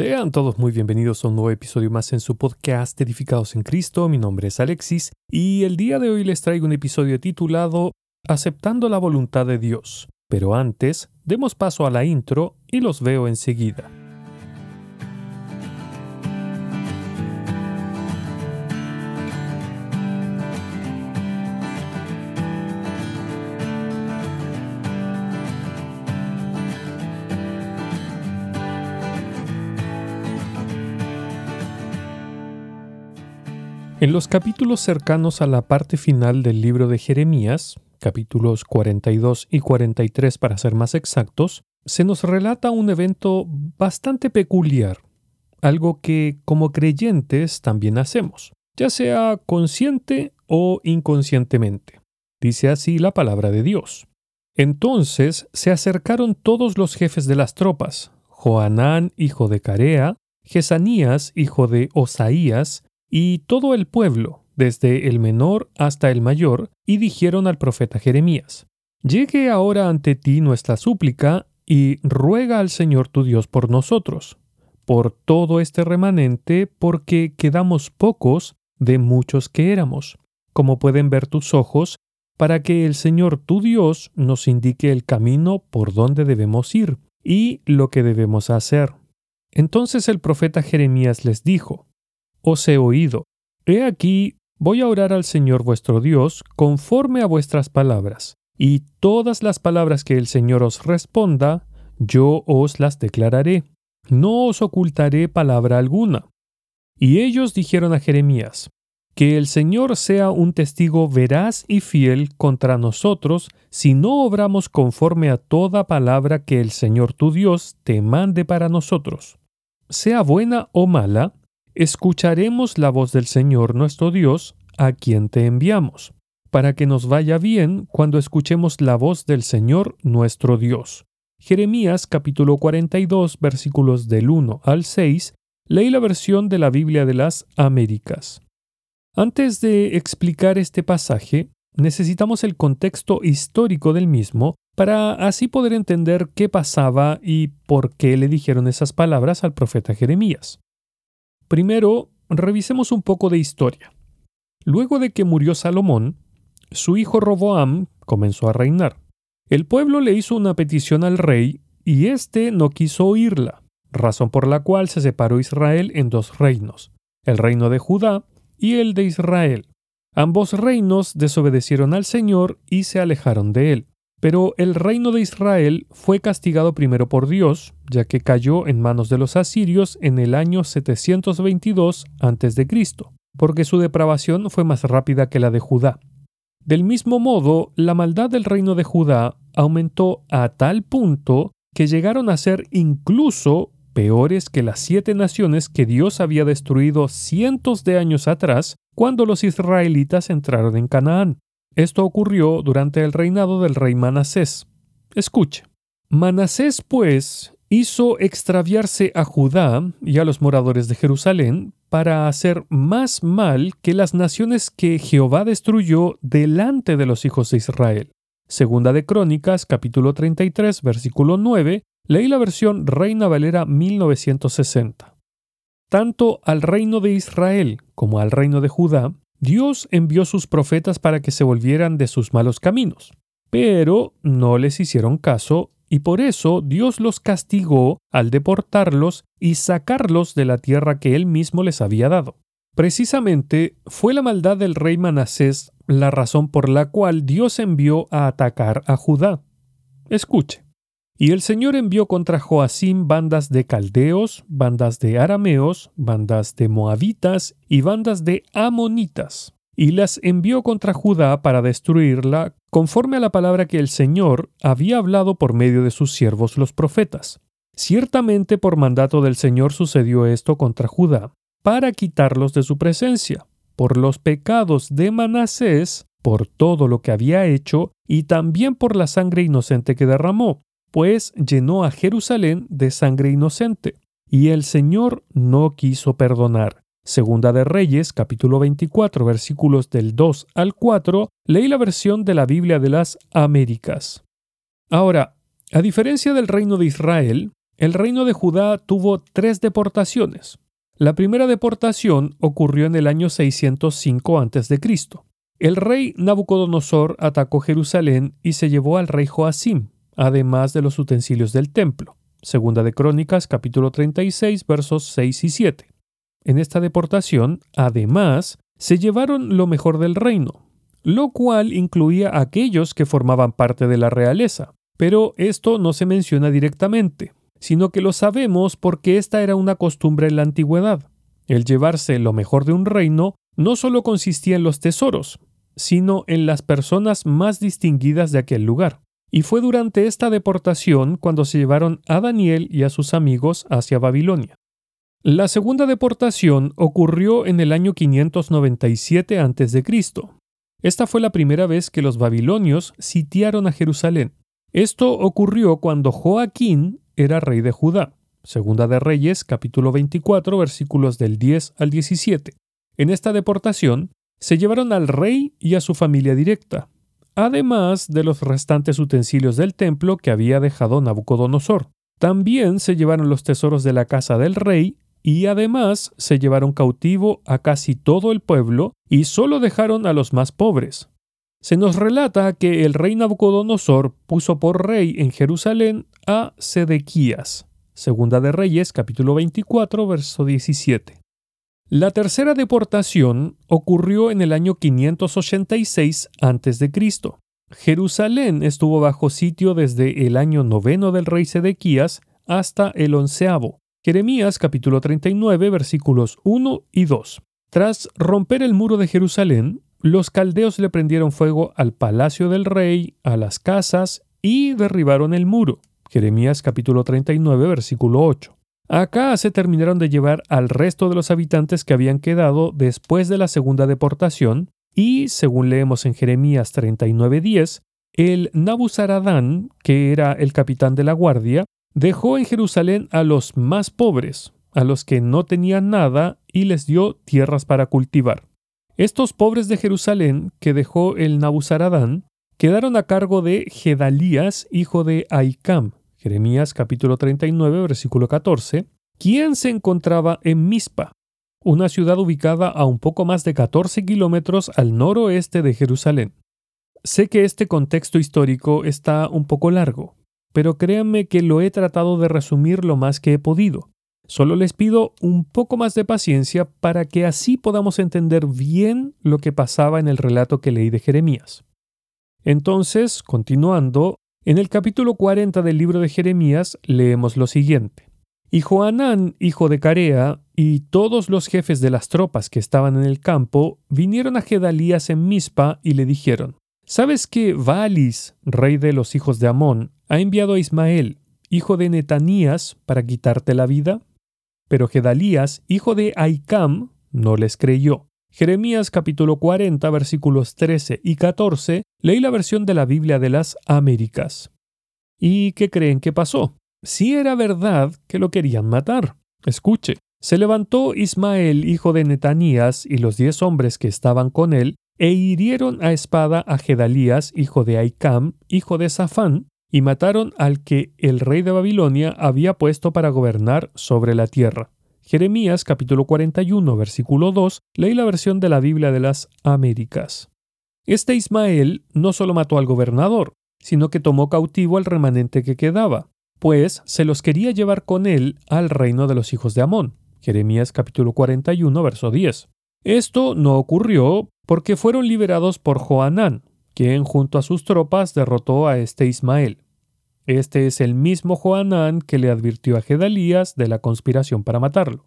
Sean todos muy bienvenidos a un nuevo episodio más en su podcast Edificados en Cristo. Mi nombre es Alexis y el día de hoy les traigo un episodio titulado Aceptando la voluntad de Dios. Pero antes, demos paso a la intro y los veo enseguida. En los capítulos cercanos a la parte final del libro de Jeremías, capítulos 42 y 43 para ser más exactos, se nos relata un evento bastante peculiar, algo que como creyentes también hacemos, ya sea consciente o inconscientemente. Dice así la palabra de Dios. Entonces se acercaron todos los jefes de las tropas, Joanán, hijo de Carea, Jesanías, hijo de Osaías, y todo el pueblo, desde el menor hasta el mayor, y dijeron al profeta Jeremías, Llegue ahora ante ti nuestra súplica, y ruega al Señor tu Dios por nosotros, por todo este remanente, porque quedamos pocos de muchos que éramos, como pueden ver tus ojos, para que el Señor tu Dios nos indique el camino por donde debemos ir y lo que debemos hacer. Entonces el profeta Jeremías les dijo, os he oído. He aquí, voy a orar al Señor vuestro Dios conforme a vuestras palabras, y todas las palabras que el Señor os responda, yo os las declararé. No os ocultaré palabra alguna. Y ellos dijeron a Jeremías, que el Señor sea un testigo veraz y fiel contra nosotros si no obramos conforme a toda palabra que el Señor tu Dios te mande para nosotros. Sea buena o mala, escucharemos la voz del Señor nuestro Dios, a quien te enviamos, para que nos vaya bien cuando escuchemos la voz del Señor nuestro Dios. Jeremías capítulo 42 versículos del 1 al 6, leí la versión de la Biblia de las Américas. Antes de explicar este pasaje, necesitamos el contexto histórico del mismo para así poder entender qué pasaba y por qué le dijeron esas palabras al profeta Jeremías. Primero, revisemos un poco de historia. Luego de que murió Salomón, su hijo Roboam comenzó a reinar. El pueblo le hizo una petición al rey y éste no quiso oírla, razón por la cual se separó Israel en dos reinos, el reino de Judá y el de Israel. Ambos reinos desobedecieron al Señor y se alejaron de él. Pero el reino de Israel fue castigado primero por Dios, ya que cayó en manos de los asirios en el año 722 a.C., porque su depravación fue más rápida que la de Judá. Del mismo modo, la maldad del reino de Judá aumentó a tal punto que llegaron a ser incluso peores que las siete naciones que Dios había destruido cientos de años atrás cuando los israelitas entraron en Canaán. Esto ocurrió durante el reinado del rey Manasés. Escuche. Manasés, pues, hizo extraviarse a Judá y a los moradores de Jerusalén para hacer más mal que las naciones que Jehová destruyó delante de los hijos de Israel. Segunda de Crónicas, capítulo 33, versículo 9, leí la versión Reina Valera 1960. Tanto al reino de Israel como al reino de Judá Dios envió sus profetas para que se volvieran de sus malos caminos, pero no les hicieron caso y por eso Dios los castigó al deportarlos y sacarlos de la tierra que él mismo les había dado. Precisamente fue la maldad del rey Manasés la razón por la cual Dios envió a atacar a Judá. Escuche. Y el Señor envió contra Joacim bandas de caldeos, bandas de arameos, bandas de moabitas y bandas de amonitas, y las envió contra Judá para destruirla, conforme a la palabra que el Señor había hablado por medio de sus siervos los profetas. Ciertamente por mandato del Señor sucedió esto contra Judá, para quitarlos de su presencia, por los pecados de Manasés, por todo lo que había hecho, y también por la sangre inocente que derramó, pues llenó a Jerusalén de sangre inocente, y el Señor no quiso perdonar. Segunda de Reyes, capítulo 24, versículos del 2 al 4, leí la versión de la Biblia de las Américas. Ahora, a diferencia del reino de Israel, el reino de Judá tuvo tres deportaciones. La primera deportación ocurrió en el año 605 a.C. El rey Nabucodonosor atacó Jerusalén y se llevó al rey Joacim, además de los utensilios del templo. Segunda de Crónicas, capítulo 36, versos 6 y 7. En esta deportación, además, se llevaron lo mejor del reino, lo cual incluía a aquellos que formaban parte de la realeza. Pero esto no se menciona directamente, sino que lo sabemos porque esta era una costumbre en la antigüedad. El llevarse lo mejor de un reino no solo consistía en los tesoros, sino en las personas más distinguidas de aquel lugar. Y fue durante esta deportación cuando se llevaron a Daniel y a sus amigos hacia Babilonia. La segunda deportación ocurrió en el año 597 a.C. Esta fue la primera vez que los babilonios sitiaron a Jerusalén. Esto ocurrió cuando Joaquín era rey de Judá. Segunda de Reyes, capítulo 24, versículos del 10 al 17. En esta deportación se llevaron al rey y a su familia directa, además de los restantes utensilios del templo que había dejado Nabucodonosor. También se llevaron los tesoros de la casa del rey y además se llevaron cautivo a casi todo el pueblo y solo dejaron a los más pobres. Se nos relata que el rey Nabucodonosor puso por rey en Jerusalén a Sedequías. Segunda de Reyes, capítulo 24, verso 17. La tercera deportación ocurrió en el año 586 a.C. Jerusalén estuvo bajo sitio desde el año noveno del rey Sedequías hasta el onceavo. Jeremías capítulo 39 versículos 1 y 2. Tras romper el muro de Jerusalén, los caldeos le prendieron fuego al palacio del rey, a las casas y derribaron el muro. Jeremías capítulo 39 versículo 8. Acá se terminaron de llevar al resto de los habitantes que habían quedado después de la segunda deportación y, según leemos en Jeremías 39:10, el Nabuzaradán, que era el capitán de la guardia, dejó en Jerusalén a los más pobres, a los que no tenían nada, y les dio tierras para cultivar. Estos pobres de Jerusalén que dejó el Nabuzaradán quedaron a cargo de Gedalías, hijo de Aicam, Jeremías capítulo 39, versículo 14, quien se encontraba en Mizpa, una ciudad ubicada a un poco más de 14 kilómetros al noroeste de Jerusalén. Sé que este contexto histórico está un poco largo, pero créanme que lo he tratado de resumir lo más que he podido. Solo les pido un poco más de paciencia para que así podamos entender bien lo que pasaba en el relato que leí de Jeremías. Entonces, continuando, en el capítulo 40 del libro de Jeremías leemos lo siguiente. Y Joanán, hijo de Carea, y todos los jefes de las tropas que estaban en el campo vinieron a Gedalías en Mizpa y le dijeron, ¿Sabes que Valis, rey de los hijos de Amón, ha enviado a Ismael, hijo de Netanías, para quitarte la vida? Pero Gedalías, hijo de Aicam, no les creyó. Jeremías capítulo 40 versículos 13 y 14, leí la versión de la Biblia de las Américas. ¿Y qué creen que pasó? Si era verdad que lo querían matar. Escuche, se levantó Ismael, hijo de Netanías, y los diez hombres que estaban con él, e hirieron a espada a Gedalías, hijo de Aicam, hijo de Safán, y mataron al que el rey de Babilonia había puesto para gobernar sobre la tierra. Jeremías capítulo 41 versículo 2, leí la versión de la Biblia de las Américas. Este Ismael no solo mató al gobernador, sino que tomó cautivo al remanente que quedaba, pues se los quería llevar con él al reino de los hijos de Amón. Jeremías capítulo 41 verso 10. Esto no ocurrió porque fueron liberados por Joanán, quien junto a sus tropas derrotó a este Ismael. Este es el mismo Joanán que le advirtió a Gedalías de la conspiración para matarlo.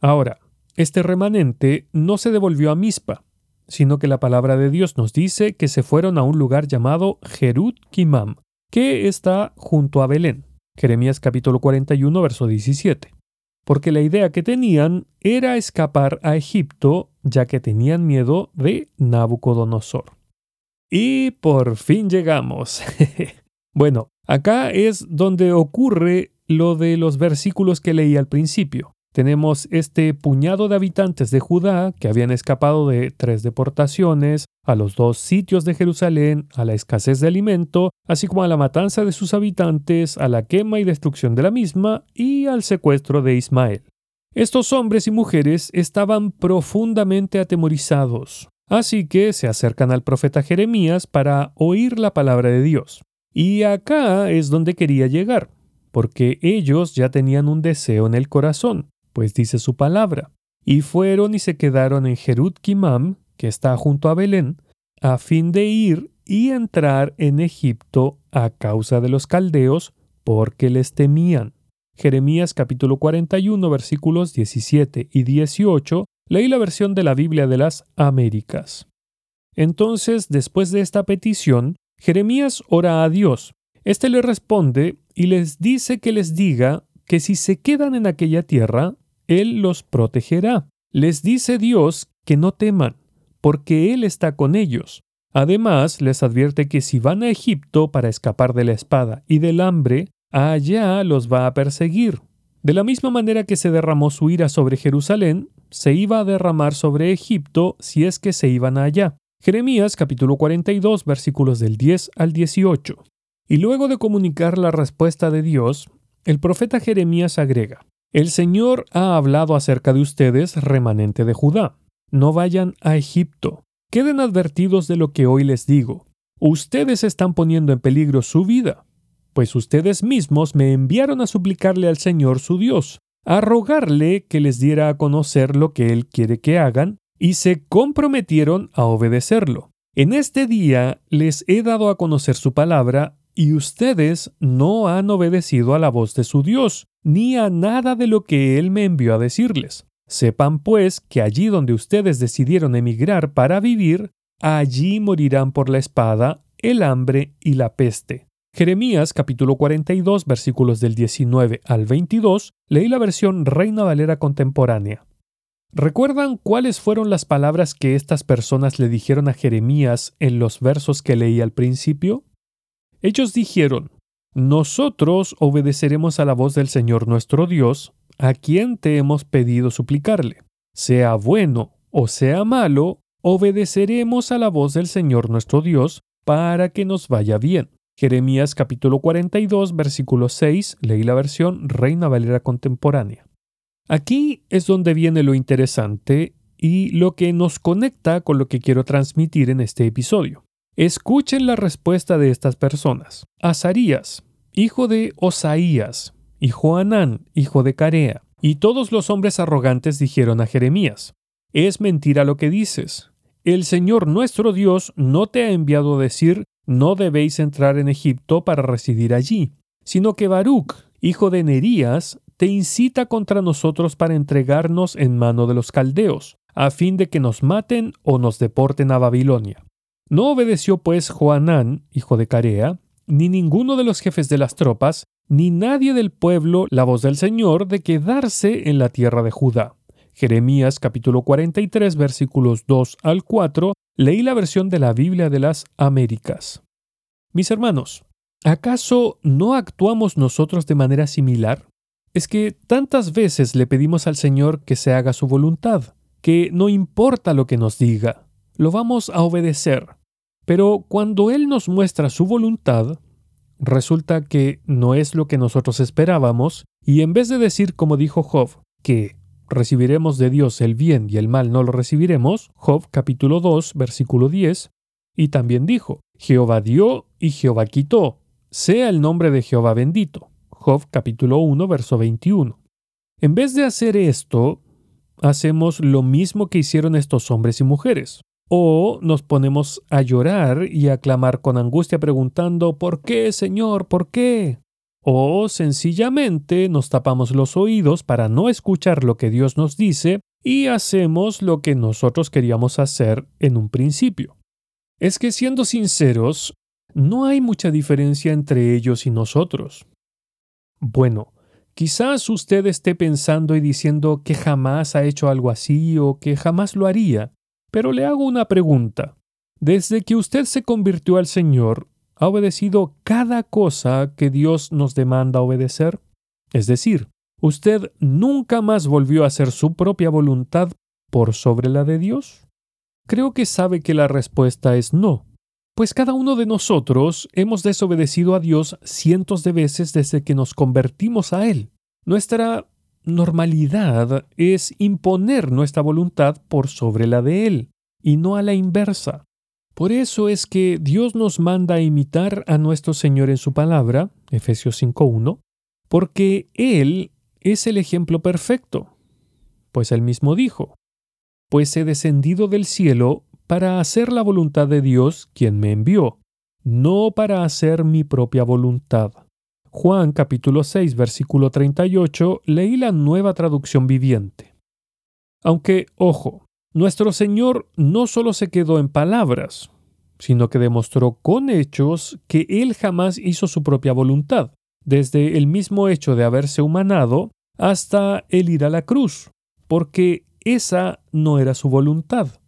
Ahora, este remanente no se devolvió a Mizpa, sino que la palabra de Dios nos dice que se fueron a un lugar llamado Jerut Kimam, que está junto a Belén. Jeremías capítulo 41, verso 17. Porque la idea que tenían era escapar a Egipto, ya que tenían miedo de Nabucodonosor. Y por fin llegamos. bueno, acá es donde ocurre lo de los versículos que leí al principio. tenemos este puñado de habitantes de Judá que habían escapado de tres deportaciones, a los dos sitios de Jerusalén, a la escasez de alimento, así como a la matanza de sus habitantes, a la quema y destrucción de la misma y al secuestro de Ismael. Estos hombres y mujeres estaban profundamente atemorizados, así que se acercan al profeta Jeremías para oír la palabra de Dios. Y acá es donde quería llegar, porque ellos ya tenían un deseo en el corazón pues dice su palabra. Y fueron y se quedaron en Jerut Kimam, que está junto a Belén, a fin de ir y entrar en Egipto a causa de los caldeos, porque les temían. Jeremías capítulo 41 versículos 17 y 18, leí la versión de la Biblia de las Américas. Entonces, después de esta petición, Jeremías ora a Dios. Este le responde y les dice que les diga que si se quedan en aquella tierra, Él los protegerá. Les dice Dios que no teman, porque Él está con ellos. Además, les advierte que si van a Egipto para escapar de la espada y del hambre, allá los va a perseguir. De la misma manera que se derramó su ira sobre Jerusalén, se iba a derramar sobre Egipto si es que se iban allá. Jeremías capítulo 42 versículos del 10 al 18. Y luego de comunicar la respuesta de Dios, el profeta Jeremías agrega, El Señor ha hablado acerca de ustedes, remanente de Judá. No vayan a Egipto. Queden advertidos de lo que hoy les digo. Ustedes están poniendo en peligro su vida, pues ustedes mismos me enviaron a suplicarle al Señor su Dios, a rogarle que les diera a conocer lo que Él quiere que hagan, y se comprometieron a obedecerlo. En este día les he dado a conocer su palabra y ustedes no han obedecido a la voz de su Dios, ni a nada de lo que Él me envió a decirles. Sepan pues que allí donde ustedes decidieron emigrar para vivir, allí morirán por la espada, el hambre y la peste. Jeremías capítulo 42 versículos del 19 al 22, leí la versión Reina Valera contemporánea. ¿Recuerdan cuáles fueron las palabras que estas personas le dijeron a Jeremías en los versos que leí al principio? Ellos dijeron, Nosotros obedeceremos a la voz del Señor nuestro Dios, a quien te hemos pedido suplicarle. Sea bueno o sea malo, obedeceremos a la voz del Señor nuestro Dios para que nos vaya bien. Jeremías capítulo 42, versículo 6, leí la versión Reina Valera contemporánea. Aquí es donde viene lo interesante y lo que nos conecta con lo que quiero transmitir en este episodio. Escuchen la respuesta de estas personas. Azarías, hijo de Osaías, y Joanán, hijo de Carea, y todos los hombres arrogantes dijeron a Jeremías, Es mentira lo que dices. El Señor nuestro Dios no te ha enviado a decir, no debéis entrar en Egipto para residir allí, sino que Baruch, hijo de Nerías, te incita contra nosotros para entregarnos en mano de los caldeos, a fin de que nos maten o nos deporten a Babilonia. No obedeció pues Joanán, hijo de Carea, ni ninguno de los jefes de las tropas, ni nadie del pueblo la voz del Señor de quedarse en la tierra de Judá. Jeremías capítulo 43 versículos 2 al 4, leí la versión de la Biblia de las Américas. Mis hermanos, ¿acaso no actuamos nosotros de manera similar? Es que tantas veces le pedimos al Señor que se haga su voluntad, que no importa lo que nos diga, lo vamos a obedecer, pero cuando Él nos muestra su voluntad, resulta que no es lo que nosotros esperábamos, y en vez de decir como dijo Job, que recibiremos de Dios el bien y el mal no lo recibiremos, Job capítulo 2 versículo 10, y también dijo, Jehová dio y Jehová quitó, sea el nombre de Jehová bendito. Job capítulo 1 verso 21. En vez de hacer esto, hacemos lo mismo que hicieron estos hombres y mujeres. O nos ponemos a llorar y a clamar con angustia preguntando ¿Por qué, Señor? ¿Por qué? O sencillamente nos tapamos los oídos para no escuchar lo que Dios nos dice y hacemos lo que nosotros queríamos hacer en un principio. Es que siendo sinceros, no hay mucha diferencia entre ellos y nosotros. Bueno, quizás usted esté pensando y diciendo que jamás ha hecho algo así o que jamás lo haría. Pero le hago una pregunta. Desde que usted se convirtió al Señor, ¿ha obedecido cada cosa que Dios nos demanda obedecer? Es decir, ¿usted nunca más volvió a hacer su propia voluntad por sobre la de Dios? Creo que sabe que la respuesta es no, pues cada uno de nosotros hemos desobedecido a Dios cientos de veces desde que nos convertimos a Él. Nuestra normalidad es imponer nuestra voluntad por sobre la de Él, y no a la inversa. Por eso es que Dios nos manda a imitar a nuestro Señor en su palabra, Efesios 5.1, porque Él es el ejemplo perfecto. Pues Él mismo dijo, pues he descendido del cielo para hacer la voluntad de Dios quien me envió, no para hacer mi propia voluntad. Juan capítulo 6 versículo 38 leí la nueva traducción viviente. Aunque, ojo, nuestro Señor no solo se quedó en palabras, sino que demostró con hechos que Él jamás hizo su propia voluntad, desde el mismo hecho de haberse humanado hasta el ir a la cruz, porque esa no era su voluntad.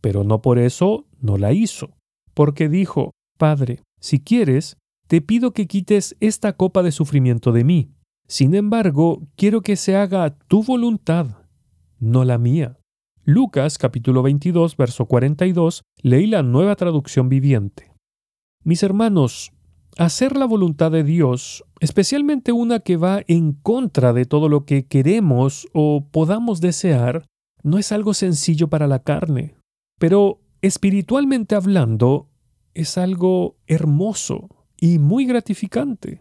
Pero no por eso no la hizo, porque dijo, Padre, si quieres, te pido que quites esta copa de sufrimiento de mí. Sin embargo, quiero que se haga tu voluntad, no la mía. Lucas capítulo 22, verso 42, leí la nueva traducción viviente. Mis hermanos, hacer la voluntad de Dios, especialmente una que va en contra de todo lo que queremos o podamos desear, no es algo sencillo para la carne, pero espiritualmente hablando, es algo hermoso y muy gratificante.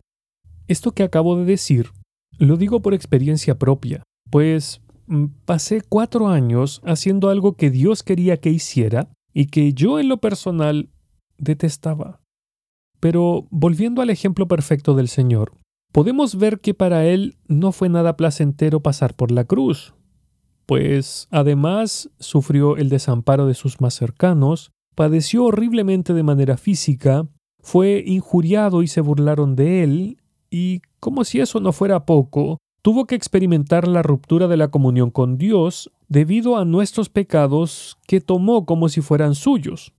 Esto que acabo de decir, lo digo por experiencia propia, pues Mm, pasé cuatro años haciendo algo que Dios quería que hiciera y que yo en lo personal detestaba. Pero volviendo al ejemplo perfecto del Señor, podemos ver que para Él no fue nada placentero pasar por la cruz, pues además sufrió el desamparo de sus más cercanos, padeció horriblemente de manera física, fue injuriado y se burlaron de él, y como si eso no fuera poco, tuvo que experimentar la ruptura de la comunión con Dios debido a nuestros pecados que tomó como si fueran suyos.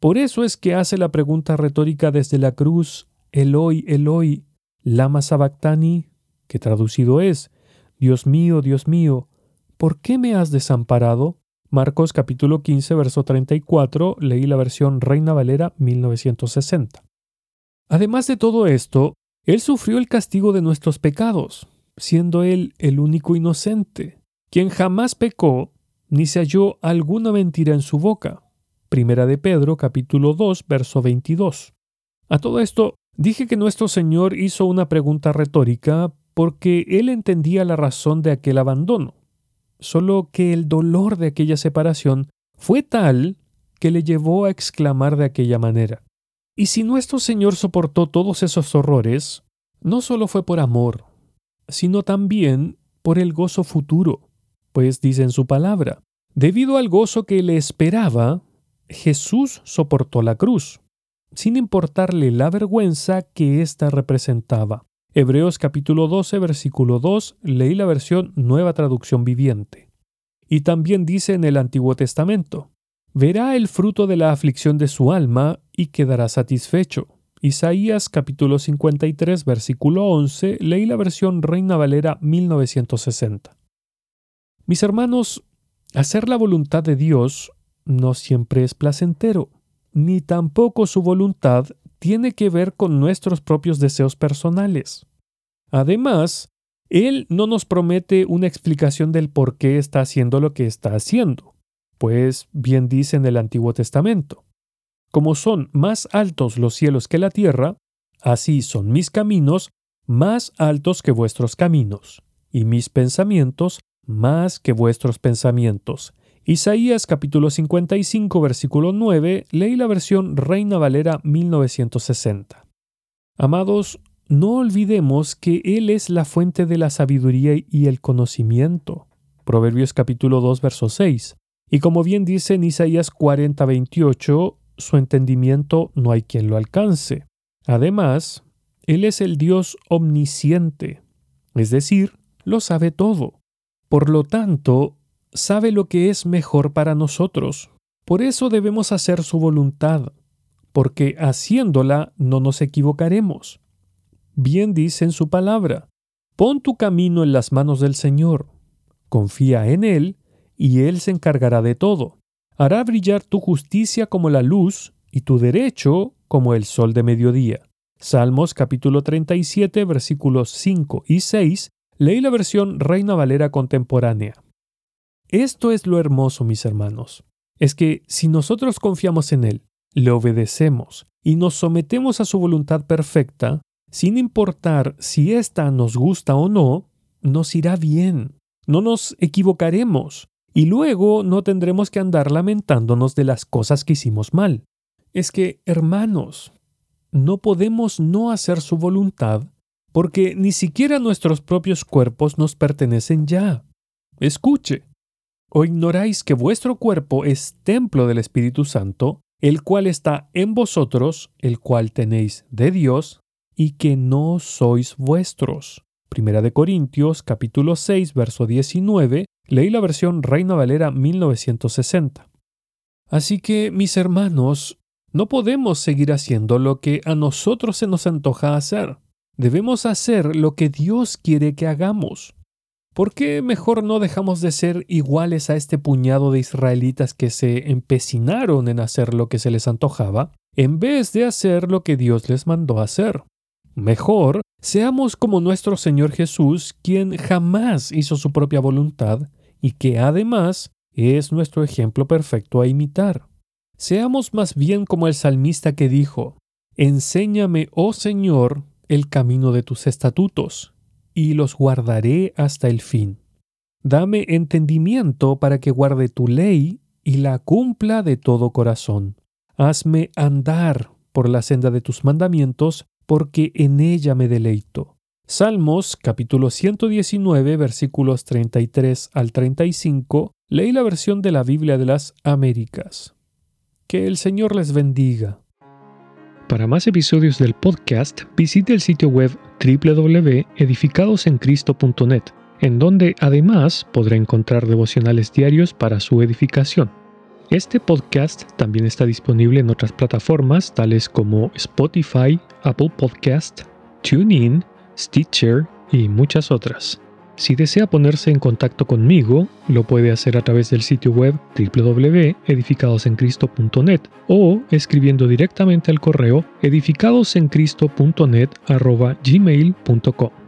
Por eso es que hace la pregunta retórica desde la cruz, Eloi, Eloi, lama sabactani, que traducido es, Dios mío, Dios mío, ¿por qué me has desamparado? Marcos capítulo 15, verso 34, leí la versión Reina Valera 1960. Además de todo esto, Él sufrió el castigo de nuestros pecados, siendo él el único inocente, quien jamás pecó ni se halló alguna mentira en su boca. Primera de Pedro capítulo 2 verso 22. A todo esto, dije que nuestro Señor hizo una pregunta retórica porque él entendía la razón de aquel abandono, solo que el dolor de aquella separación fue tal que le llevó a exclamar de aquella manera. Y si nuestro Señor soportó todos esos horrores, no solo fue por amor, sino también por el gozo futuro, pues dice en su palabra, debido al gozo que le esperaba, Jesús soportó la cruz, sin importarle la vergüenza que ésta representaba. Hebreos capítulo 12, versículo 2, leí la versión Nueva Traducción Viviente. Y también dice en el Antiguo Testamento, verá el fruto de la aflicción de su alma y quedará satisfecho. Isaías capítulo 53 versículo 11, leí la versión Reina Valera 1960. Mis hermanos, hacer la voluntad de Dios no siempre es placentero, ni tampoco su voluntad tiene que ver con nuestros propios deseos personales. Además, Él no nos promete una explicación del por qué está haciendo lo que está haciendo, pues bien dice en el Antiguo Testamento. Como son más altos los cielos que la tierra, así son mis caminos más altos que vuestros caminos, y mis pensamientos más que vuestros pensamientos. Isaías capítulo 55 versículo 9, leí la versión Reina Valera 1960. Amados, no olvidemos que Él es la fuente de la sabiduría y el conocimiento. Proverbios capítulo 2 verso 6. Y como bien dice en Isaías 40 28, su entendimiento no hay quien lo alcance. Además, Él es el Dios omnisciente, es decir, lo sabe todo. Por lo tanto, sabe lo que es mejor para nosotros. Por eso debemos hacer su voluntad, porque haciéndola no nos equivocaremos. Bien dice en su palabra, Pon tu camino en las manos del Señor. Confía en Él y Él se encargará de todo. Hará brillar tu justicia como la luz y tu derecho como el sol de mediodía. Salmos capítulo 37 versículos 5 y 6. Leí la versión Reina Valera contemporánea. Esto es lo hermoso, mis hermanos. Es que si nosotros confiamos en Él, le obedecemos y nos sometemos a su voluntad perfecta, sin importar si ésta nos gusta o no, nos irá bien. No nos equivocaremos y luego no tendremos que andar lamentándonos de las cosas que hicimos mal. Es que, hermanos, no podemos no hacer su voluntad porque ni siquiera nuestros propios cuerpos nos pertenecen ya. Escuche, ¿o ignoráis que vuestro cuerpo es templo del Espíritu Santo, el cual está en vosotros, el cual tenéis de Dios, y que no sois vuestros. Primera de Corintios capítulo 6 verso 19, leí la versión Reina Valera 1960. Así que, mis hermanos, no podemos seguir haciendo lo que a nosotros se nos antoja hacer. Debemos hacer lo que Dios quiere que hagamos. ¿Por qué mejor no dejamos de ser iguales a este puñado de israelitas que se empecinaron en hacer lo que se les antojaba, en vez de hacer lo que Dios les mandó hacer? Mejor, seamos como nuestro Señor Jesús, quien jamás hizo su propia voluntad y que además es nuestro ejemplo perfecto a imitar. Seamos más bien como el salmista que dijo, Enséñame, oh Señor, el camino de tus estatutos y los guardaré hasta el fin. Dame entendimiento para que guarde tu ley y la cumpla de todo corazón. Hazme andar por la senda de tus mandamientos, porque en ella me deleito. Salmos capítulo 119 versículos 33 al 35. Leí la versión de la Biblia de las Américas. Que el Señor les bendiga. Para más episodios del podcast, visite el sitio web www.edificadosencristo.net, en donde además podrá encontrar devocionales diarios para su edificación. Este podcast también está disponible en otras plataformas tales como Spotify, Apple Podcast, TuneIn, Stitcher y muchas otras. Si desea ponerse en contacto conmigo, lo puede hacer a través del sitio web www.edificadosencristo.net o escribiendo directamente al correo edificadosencristo.net@gmail.com.